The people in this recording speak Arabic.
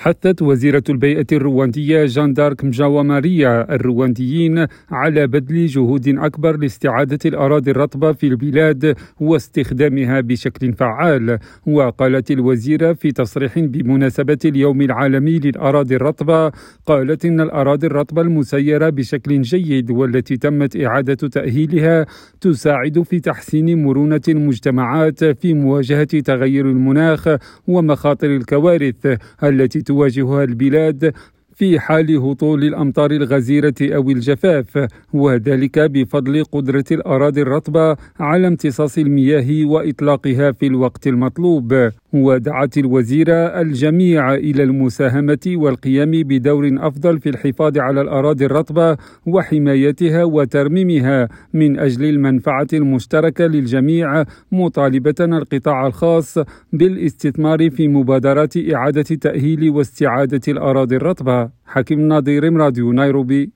حثت وزيرة البيئة الرواندية جان دارك مجاوة ماريا الروانديين على بذل جهود أكبر لاستعادة الأراضي الرطبة في البلاد واستخدامها بشكل فعال. وقالت الوزيرة في تصريح بمناسبة اليوم العالمي للأراضي الرطبة قالت إن الأراضي الرطبة المسيرة بشكل جيد والتي تمت إعادة تأهيلها تساعد في تحسين مرونة المجتمعات في مواجهة تغير المناخ ومخاطر الكوارث التي تواجهها البلاد في حال هطول الأمطار الغزيرة أو الجفاف وذلك بفضل قدرة الأراضي الرطبة على امتصاص المياه وإطلاقها في الوقت المطلوب. ودعت الوزيرة الجميع إلى المساهمة والقيام بدور أفضل في الحفاظ على الأراضي الرطبة وحمايتها وترميمها من أجل المنفعة المشتركة للجميع مطالبة القطاع الخاص بالاستثمار في مبادرات إعادة تأهيل واستعادة الأراضي الرطبة. حكيم ناظر راديو نيروبي.